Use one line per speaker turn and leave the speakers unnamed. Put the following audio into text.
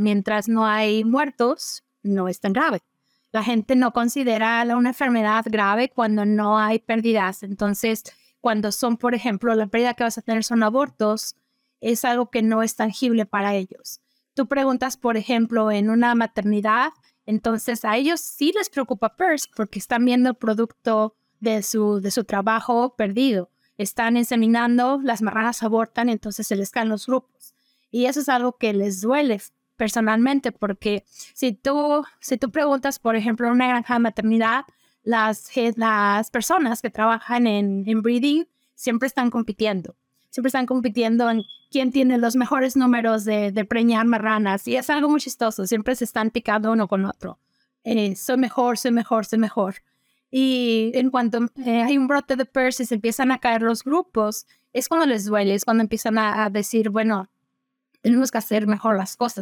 mientras no hay muertos, no es tan grave. La gente no considera una enfermedad grave cuando no hay pérdidas. Entonces, cuando son, por ejemplo, la pérdida que vas a tener son abortos, es algo que no es tangible para ellos. Tú preguntas, por ejemplo, en una maternidad, entonces a ellos sí les preocupa PERS porque están viendo el producto de su, de su trabajo perdido. Están inseminando, las marranas abortan, entonces se les caen los grupos. Y eso es algo que les duele personalmente porque si tú, si tú preguntas, por ejemplo, en una granja de maternidad, las, las personas que trabajan en, en breeding siempre están compitiendo. Siempre están compitiendo en quién tiene los mejores números de, de preñar marranas. Y es algo muy chistoso. Siempre se están picando uno con otro. Eh, soy mejor, soy mejor, soy mejor. Y en cuanto eh, hay un brote de PERS y se empiezan a caer los grupos, es cuando les duele, es cuando empiezan a, a decir, bueno, tenemos que hacer mejor las cosas.